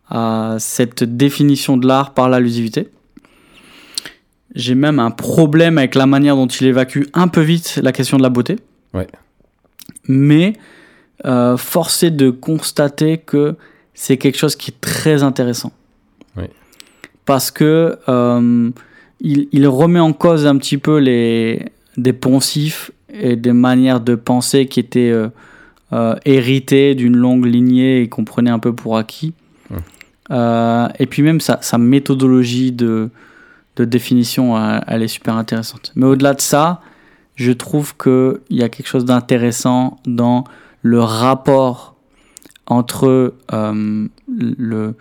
à cette définition de l'art par l'allusivité. J'ai même un problème avec la manière dont il évacue un peu vite la question de la beauté. Ouais. Mais euh, forcé de constater que c'est quelque chose qui est très intéressant. Parce que euh, il, il remet en cause un petit peu les, des poncifs et des manières de penser qui étaient euh, euh, héritées d'une longue lignée et qu'on prenait un peu pour acquis. Euh, et puis même sa, sa méthodologie de, de définition, elle, elle est super intéressante. Mais au-delà de ça, je trouve qu'il y a quelque chose d'intéressant dans le rapport entre euh, le,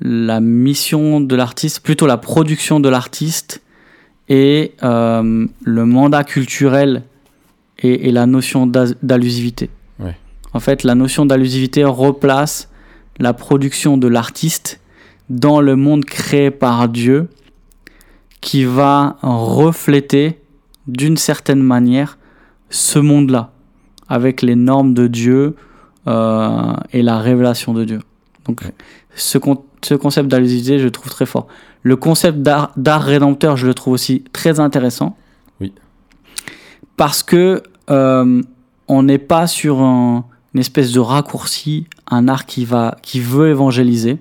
la mission de l'artiste, plutôt la production de l'artiste et euh, le mandat culturel et, et la notion d'allusivité. Ouais. En fait, la notion d'allusivité replace la production de l'artiste dans le monde créé par Dieu qui va refléter d'une certaine manière ce monde-là avec les normes de Dieu euh, et la révélation de Dieu. Donc Ouais. ce, con- ce concept d'allusivité, je le trouve très fort. Le concept d'art rédempteur, je le trouve aussi très intéressant. Oui. Parce que euh, on n'est pas sur un- une espèce de raccourci, un art qui va, qui veut évangéliser,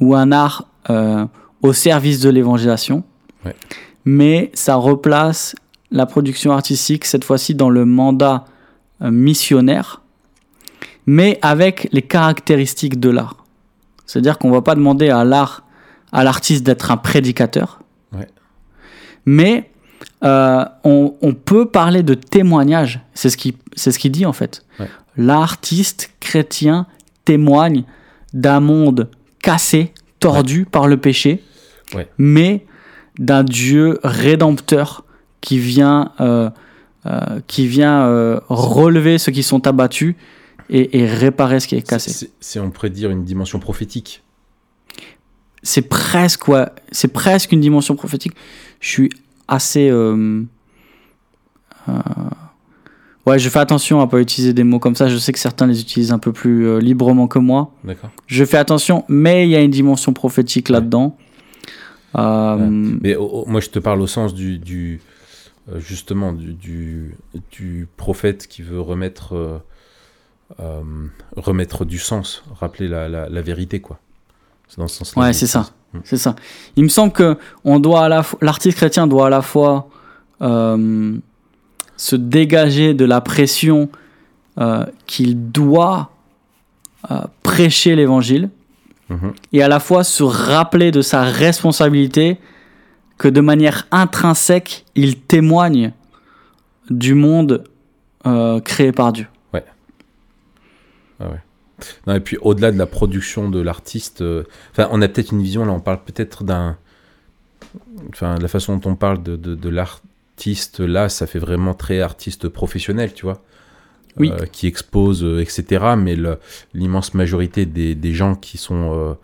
ou un art euh, au service de l'évangélisation. Ouais. Mais ça replace la production artistique cette fois-ci dans le mandat missionnaire, mais avec les caractéristiques de l'art. C'est-à-dire qu'on va pas demander à l'art, à l'artiste d'être un prédicateur, Ouais. mais euh, on, on peut parler de témoignage. C'est ce qui, c'est ce qu'il dit en fait. Ouais. L'artiste chrétien témoigne d'un monde cassé, tordu par le péché, Ouais. mais d'un Dieu rédempteur qui vient, euh, euh, qui vient euh, relever ceux qui sont abattus et, et réparer ce qui est cassé. C'est- on pourrait dire, une dimension prophétique. c'est presque ouais, c'est presque une dimension prophétique. Je suis assez euh, euh, ouais, je fais attention à pas utiliser des mots comme ça. Je sais que certains les utilisent un peu plus euh, librement que moi. D'accord. Je fais attention, mais il y a une dimension prophétique là-dedans. Euh, Mais moi, je te parle au sens du, du euh, justement du, du, du prophète qui veut remettre euh, euh, remettre du sens, rappeler la, la, la vérité, quoi. C'est dans ce sens-là. Ouais, c'est ça. Mm. C'est ça. Il me semble que on doit à la l'artiste chrétien doit à la fois euh, se dégager de la pression euh, qu'il doit euh, prêcher l'évangile Mhm. et à la fois se rappeler de sa responsabilité que de manière intrinsèque il témoigne du monde euh, créé par Dieu. Non, et puis au-delà de la production de l'artiste, euh, on a peut-être une vision là. On parle peut-être d'un, enfin, la façon dont on parle de l'artiste là, ça fait vraiment très artiste professionnel, tu vois. Oui. Euh, qui expose, euh, etc. Mais l'immense majorité des, des gens qui sont euh,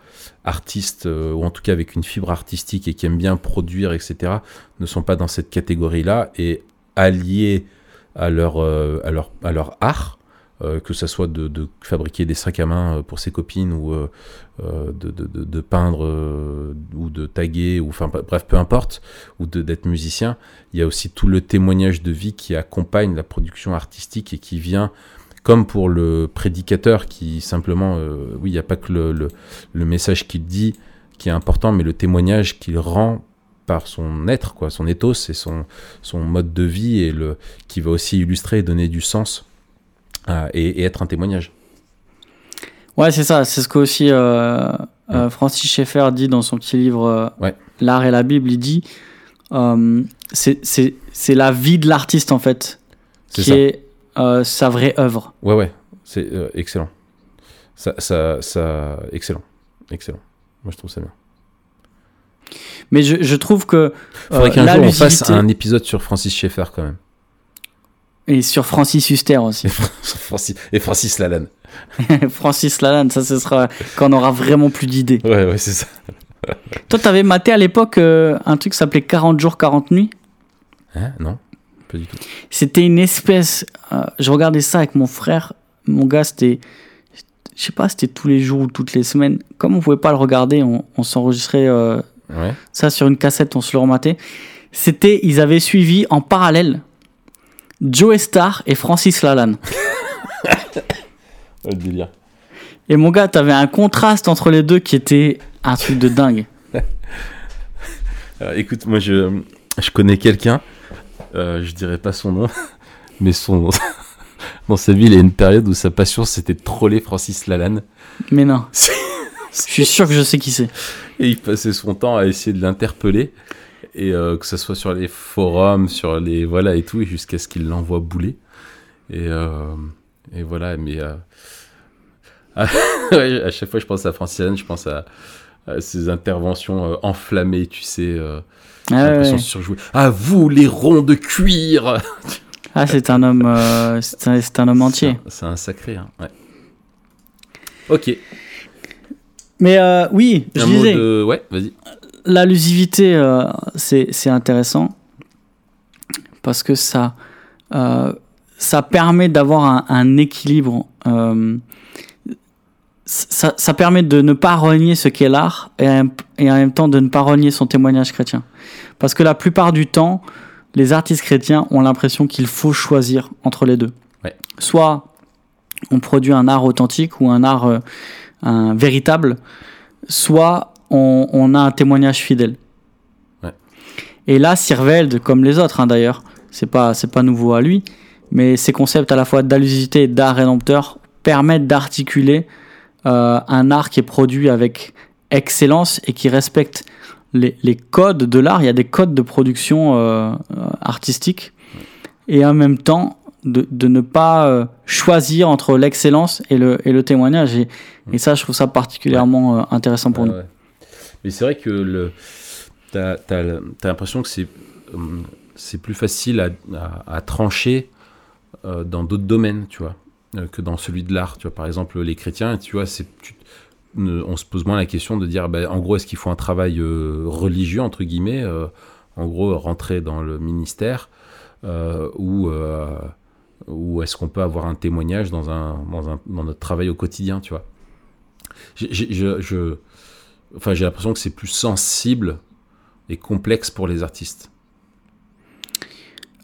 artistes, euh, ou en tout cas avec une fibre artistique et qui aiment bien produire, etc., ne sont pas dans cette catégorie-là et alliés à leur, euh, à leur, à leur art, euh, que ça soit de, fabriquer des sacs à main euh, pour ses copines ou euh, de, peindre ou de taguer, ou enfin bref, peu importe, ou d'être musicien, il y a aussi tout le témoignage de vie qui accompagne la production artistique et qui vient, comme pour le prédicateur qui simplement, oui, il n'y a pas que le message qu'il dit qui est important, mais le témoignage qu'il rend par son être, quoi, son ethos et son, son mode de vie et le, qui va aussi illustrer et donner du sens à- et, et être un témoignage. Ouais, c'est ça. C'est ce que aussi euh, euh, Francis Schaeffer dit dans son petit livre euh, Ouais. L'art et la Bible. Il dit euh, c'est la vie de l'artiste en fait C'est qui ça. est euh, sa vraie œuvre. Ouais, ouais, c'est euh, excellent. Ça, ça, ça, excellent, excellent. Moi, je trouve ça bien. Mais je, je trouve que Faudrait euh, qu'un jour on fasse un épisode sur Francis Schaeffer quand même. Et sur Francis Huster aussi. Et Francis, et Francis Lalanne. Francis Lalanne, ça ce sera quand on aura vraiment plus d'idées. Ouais, ouais, c'est ça. Toi, t'avais maté à l'époque euh, un truc qui s'appelait 40 jours, 40 nuits. Hein Non Pas du tout. C'était une espèce. euh, je regardais ça avec mon frère. Mon gars, c'était. Je sais pas, c'était tous les jours ou toutes les semaines. Comme on pouvait pas le regarder, on, on s'enregistrait euh, Ouais. ça sur une cassette, on se le rematait. C'était. Ils avaient suivi en parallèle Joe Star et Francis Lalanne. le délire. Et mon gars, t'avais un contraste entre les deux qui était un truc de dingue. Alors, écoute, moi je, je connais quelqu'un, euh, je dirais pas son nom, mais son dans sa vie, il y a une période où sa passion c'était de troller Francis Lalanne. Mais non, je suis sûr que je sais qui c'est. Et il passait son temps à essayer de l'interpeller, et euh, que ce soit sur les forums, sur les voilà et tout, et jusqu'à ce qu'il l'envoie bouler. Et, euh, et voilà, mais euh, à, chaque fois je pense à Francis Lalanne, je pense à, à ses interventions euh, enflammées, tu sais. J'ai Ah, ouais, l'impression ouais. de surjouer. À vous les ronds de cuir Ah, c'est un homme, c'est un, c'est un homme entier. C'est un- sacré, hein. ouais. Ok. Mais euh, oui, je Un mot disais, de. Ouais, vas-y. L'allusivité, euh, c'est intéressant parce que ça, euh, ça permet d'avoir un, un équilibre. euh, ça, ça permet de ne pas renier ce qu'est l'art et, en- et en même temps de ne pas renier son témoignage chrétien. Parce que la plupart du temps, les artistes chrétiens ont l'impression qu'il faut choisir entre les deux. Ouais. Soit on produit un art authentique ou un art euh, un véritable, soit on, on a un témoignage fidèle. Ouais. Et là, Sirveld, comme les autres hein, d'ailleurs, c'est pas c'est pas nouveau à lui, mais ces concepts à la fois d'allusivité et d'art rédempteur permettent d'articuler euh, un art qui est produit avec excellence et qui respecte les, les codes de l'art. Il y a des codes de production euh, euh, artistique et en même temps de, de ne pas euh, choisir entre l'excellence et le, et le témoignage. Et, et ça, je trouve ça particulièrement intéressant pour Ouais, nous. ouais. Mais c'est vrai que le. T'as t'as t'as l'impression que c'est hum, c'est plus facile à, à- trancher euh, dans d'autres domaines, tu vois, euh, que dans celui de l'art. Tu vois, par exemple, les chrétiens, tu vois, on se pose moins la question de dire, bah, en gros, est-ce qu'il faut un travail euh, religieux entre guillemets, euh, en gros, rentrer dans le ministère, euh, ou euh, ou est-ce qu'on peut avoir un témoignage dans un dans notre travail au quotidien, tu vois. Enfin, j'ai l'impression que c'est plus sensible et complexe pour les artistes.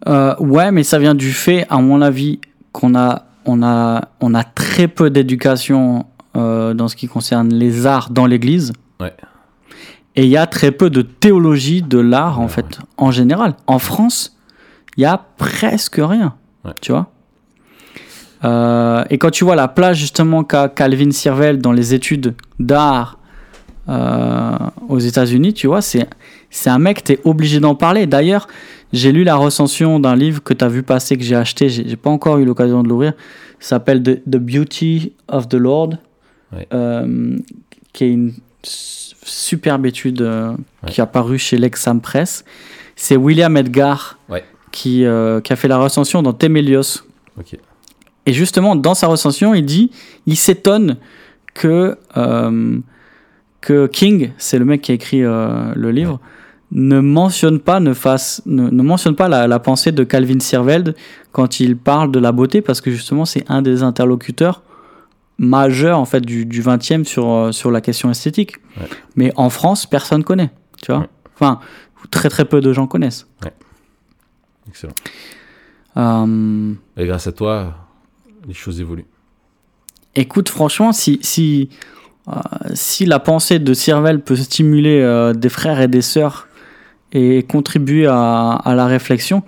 Euh, ouais, mais ça vient du fait, à mon avis, qu'on a, on a, on a très peu d'éducation euh, dans ce qui concerne les arts dans l'Église. Ouais. Et il y a très peu de théologie de l'art, en Ouais, fait, en général. En France, il y a presque rien. Ouais. Tu vois Euh, Et quand tu vois la place, justement, qu'a Calvin Sirvel dans les études d'art euh, aux États-Unis, tu vois, c'est c'est un mec, tu es obligé d'en parler. D'ailleurs, j'ai lu la recension d'un livre que tu as vu passer, que j'ai acheté, j'ai pas encore eu l'occasion de l'ouvrir. Ça s'appelle The, The Beauty of the Lord, Ouais. euh, qui est une superbe étude euh, Ouais. qui a paru chez Lexham Press. C'est William Edgar Ouais. qui, qui a fait la recension dans Temelios. Ok. Et justement, dans sa recension, il dit, il s'étonne que, euh, que King, c'est le mec qui a écrit euh, le livre, ne mentionne pas, ne fasse, ne, ne mentionne pas la, la pensée de Calvin Sirveld quand il parle de la beauté, parce que justement, c'est un des interlocuteurs majeurs en fait du, du 20e sur, euh, sur la question esthétique. Ouais. Mais en France, personne connaît, tu vois. Ouais. Enfin, très très peu de gens connaissent. Excellent. Euh, Et grâce à toi, les choses évoluent. Écoute, franchement, si, si, si la pensée de Sirvel peut stimuler euh, des frères et des sœurs et contribuer à, à la réflexion,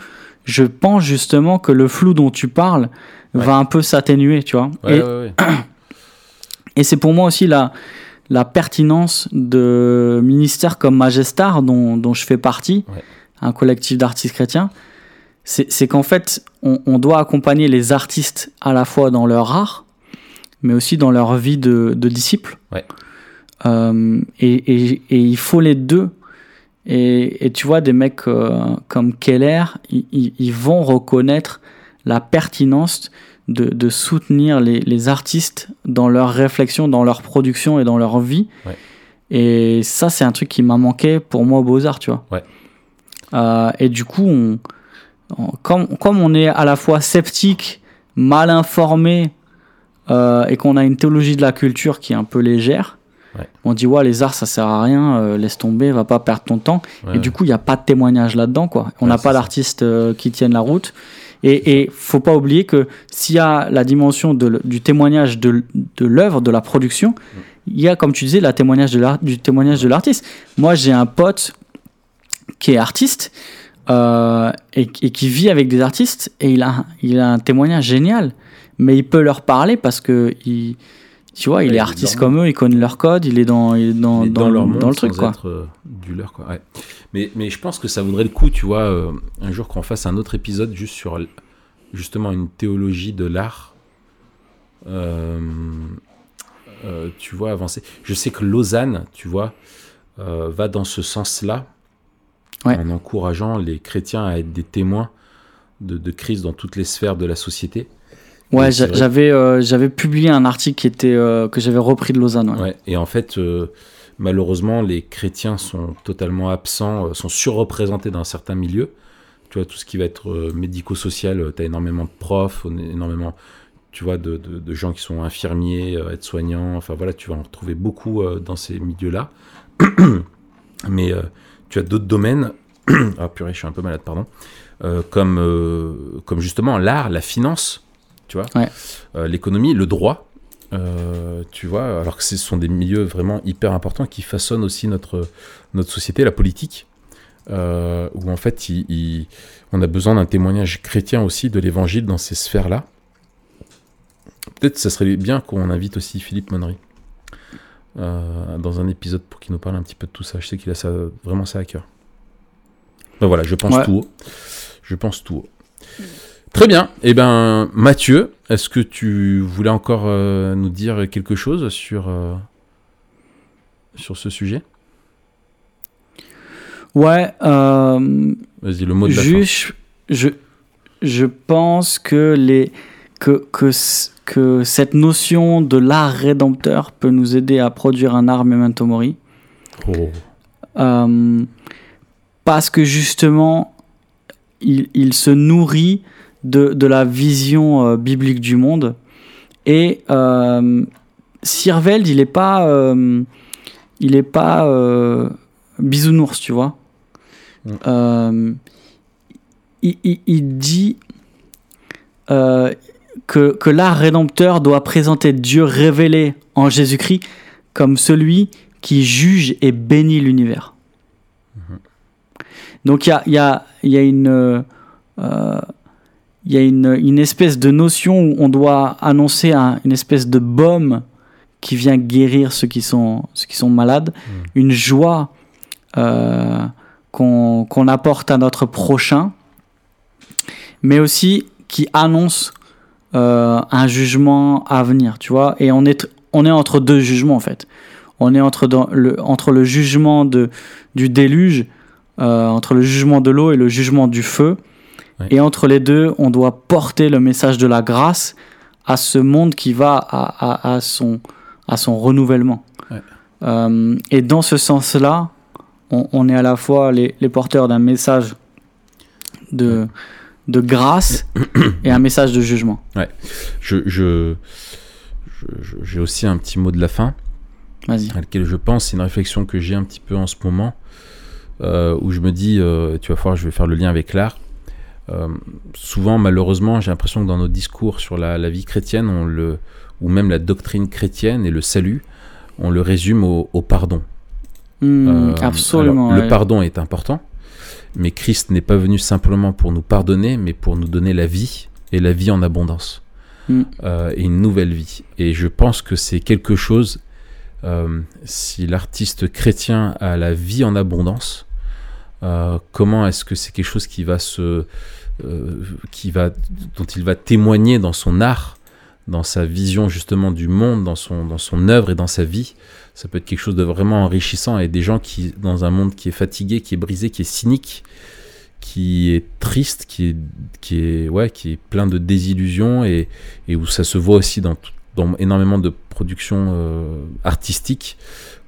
je pense justement que le flou dont tu parles Ouais. va un peu s'atténuer, tu vois. Ouais, et ouais, ouais. et c'est pour moi aussi la, la pertinence de ministères comme Magestar, dont, dont je fais partie, un collectif d'artistes chrétiens. C'est c'est qu'en fait, on, on doit accompagner les artistes à la fois dans leur art, mais aussi dans leur vie de, de disciples. Ouais. Euh, et, et- et il faut les deux. Et, et tu vois, des mecs euh, comme Keller, ils, vont reconnaître la pertinence de, de soutenir les, les artistes dans leur réflexion, dans leur production et dans leur vie. Ouais. Et ça, c'est un truc qui m'a manqué pour moi aux Beaux-Arts, tu vois. Ouais. Euh, et du coup, on, comme, comme on est à la fois sceptique, mal informé euh, et qu'on a une théologie de la culture qui est un peu légère, Ouais. on dit ouais les arts ça sert à rien, euh, laisse tomber, va pas perdre ton temps. Ouais, et du coup il n'y a pas de témoignage là-dedans quoi. On n'a pas d'artistes euh, qui tiennent la route. Et, et faut pas oublier que s'il y a la dimension de du témoignage de, l'œuvre, de la production, il y a comme tu disais la témoignage de du témoignage de l'artiste. Moi j'ai un pote qui est artiste euh, et, et qui vit avec des artistes et il a, il a un témoignage génial. Mais il peut leur parler parce que il, tu vois, il Ouais, il est artiste comme eux, il connaît leur code, il est dans, il est dans, Mais dans, dans leur le- monde dans le truc quoi. être euh, du leur quoi. Ouais. Mais mais je pense que ça vaudrait le coup, tu vois, euh, un jour qu'on fasse un autre épisode juste sur justement une théologie de l'art. Euh, euh, tu vois avancer. Je sais que Lausanne, tu vois, va dans ce sens-là, Ouais. en encourageant les chrétiens à être des témoins de, de Christ dans toutes les sphères de la société. Ouais, j'avais euh, j'avais publié un article qui était euh, que j'avais repris de Lausanne. ouais. Ouais, et en fait, euh, malheureusement, les chrétiens sont totalement absents, sont surreprésentés dans certains milieux. Tu vois, tout ce qui va être médico-social, tu as énormément de profs, énormément, tu vois, de, de- de gens qui sont infirmiers, aides-soignants, enfin voilà, tu vas en retrouver beaucoup dans ces milieux-là. Mais tu as d'autres domaines, ah purée, je suis un peu malade, pardon, comme, comme justement l'art, la finance, tu vois, Ouais. euh, l'économie, le droit. Euh, tu vois, alors que ce sont des milieux vraiment hyper importants qui façonnent aussi notre, notre société, la politique, euh, où en fait il- il- on a besoin d'un témoignage chrétien aussi de l'évangile dans ces sphères-là. Peut-être ça serait bien qu'on invite aussi Philippe Monnery euh, dans un épisode pour qu'il nous parle un petit peu de tout ça. Je sais qu'il a ça, vraiment ça à cœur. Ben voilà, je pense Ouais. tout haut. Je pense tout haut. Très bien. Eh ben, Mathieu, est-ce que tu voulais encore euh, nous dire quelque chose sur, euh, sur ce sujet? Ouais, euh, Vas-y, le mot de la fin. juste, je, je pense que, les, que, que, que cette notion de l'art rédempteur peut nous aider à produire un art memento mori. Oh. Parce que justement, il, il se nourrit de, de la vision euh, biblique du monde. Et euh, Sirveld, il n'est pas, euh, il est pas euh, bisounours, tu vois. Mm. Il, il- il dit que, que l'art rédempteur doit présenter Dieu révélé en Jésus-Christ comme celui qui juge et bénit l'univers. Donc il y a, y a- y a une, euh, il y a une, une espèce de notion où on doit annoncer un- une espèce de baume qui vient guérir ceux qui sont, ceux qui sont malades, une joie euh, qu'on qu'on apporte à notre prochain, mais aussi qui annonce euh, un jugement à venir, tu vois. Et on est, on est entre deux jugements en fait. On est entre, dans le, entre le jugement de, du déluge, euh, entre le jugement de l'eau et le jugement du feu. Ouais. Et entre les deux, on doit porter le message de la grâce à ce monde qui va à, à, à son, à son renouvellement. Ouais. Euh, et dans ce sens-là, on, on est à la fois les, les porteurs d'un message de, de grâce et un message de jugement. Je, je, je- je- j'ai aussi un petit mot de la fin. Vas-y. à laquelle je pense, c'est une réflexion que j'ai un petit peu en ce moment, euh, où je me dis, euh, tu vas voir, je vais faire le lien avec l'art. Euh, souvent, malheureusement, j'ai l'impression que dans nos discours sur la, la vie chrétienne, on le, ou même la doctrine chrétienne et le salut, on le résume au, au pardon. Hmm, Euh, absolument. alors, ouais. Le pardon est important, mais Christ n'est pas venu simplement pour nous pardonner, mais pour nous donner la vie, et la vie en abondance, Mm. Euh, et une nouvelle vie. Et je pense que c'est quelque chose, si l'artiste chrétien a la vie en abondance, euh, comment est-ce que c'est quelque chose qui va se, euh, qui va, dont il va témoigner dans son art, dans sa vision justement du monde, dans son, dans son œuvre et dans sa vie? Ça peut être quelque chose de vraiment enrichissant et des gens qui, dans un monde qui est fatigué, qui est brisé, qui est cynique, qui est triste, qui est, qui est, ouais, qui est plein de désillusions et, et où ça se voit aussi dans, dans énormément de productions euh, artistiques,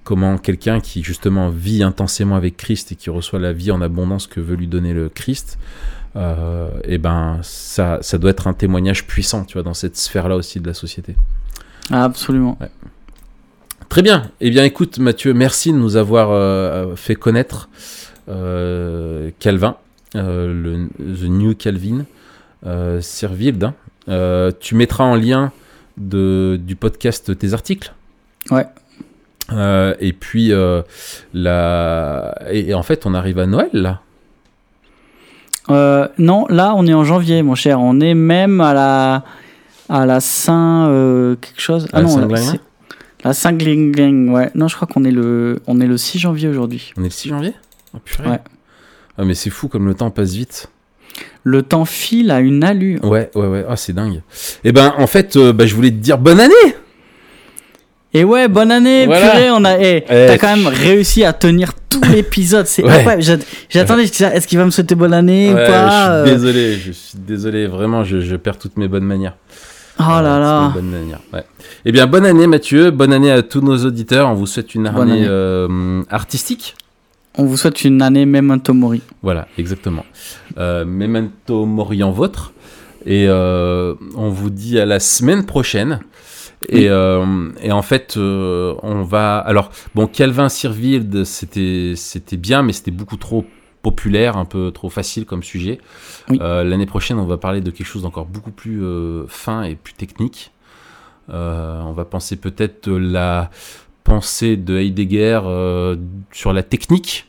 comment quelqu'un qui justement vit intensément avec Christ et qui reçoit la vie en abondance que veut lui donner le Christ, euh, et ben ça, ça doit être un témoignage puissant, tu vois, dans cette sphère-là aussi de la société. Absolument. Très bien. Eh bien, écoute, Mathieu, merci de nous avoir euh, fait connaître euh, Calvin, le The New Calvin, euh, hein. Euh, tu mettras en lien de, du podcast tes articles? Ouais. Euh, et puis, euh, la... et, et en fait, on arrive à Noël, là. Euh, non, là, on est en janvier, mon cher. On est même à la, à la Saint euh, quelque chose. À la Saint-Glinglin c'est- la Saint Glingling, ouais. Non, je crois qu'on est le, on est le 6 janvier aujourd'hui. On est le 6 janvier? Oh, purée. Ouais. Ah, mais c'est fou comme le temps passe vite. Le temps file à une allure. Ouais, ouais, ouais. Ah, c'est dingue. Et ben, en fait, euh, bah, je voulais te dire bonne année Et ouais, bonne année, Voilà. purée. On a, eh, Eh, t'as quand même réussi à tenir tout l'épisode. C'est Ouais. incroyable. J'a- J'attendais. je disais, Est-ce qu'il va me souhaiter bonne année ou pas Je suis euh, désolé, je suis désolé. Vraiment, je, je perds toutes mes bonnes manières. Oh là là. manières, ouais. Eh bien, bonne année, Mathieu. Bonne année à tous nos auditeurs. On vous souhaite une Bonne année, année. euh, artistique. On vous souhaite une année memento mori. Voilà, exactement. Euh, memento mori en vôtre. Et euh, on vous dit à la semaine prochaine. Et, euh, et en fait, euh, on va. Alors, bon, Calvin Sirvild, c'était c'était bien, mais c'était beaucoup trop populaire, un peu trop facile comme sujet. Oui. Euh, L'année prochaine, on va parler de quelque chose d'encore beaucoup plus fin et plus technique. On va penser peut-être la pensée de Heidegger sur la technique.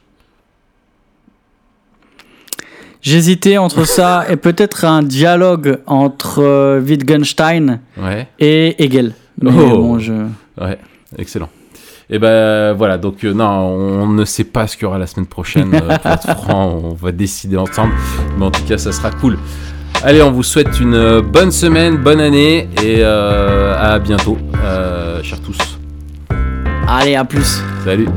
J'hésitais entre ça et peut-être un dialogue entre Wittgenstein Ouais. et Hegel. Mais Oh. bon, je... Ouais, excellent. Et ben voilà, donc euh, non, on ne sait pas ce qu'il y aura la semaine prochaine. euh, pour être franc, on va décider ensemble. Mais en tout cas, ça sera cool. Allez, on vous souhaite une euh, bonne semaine, bonne année et euh, à bientôt, euh, chers tous. Allez, à plus. Salut.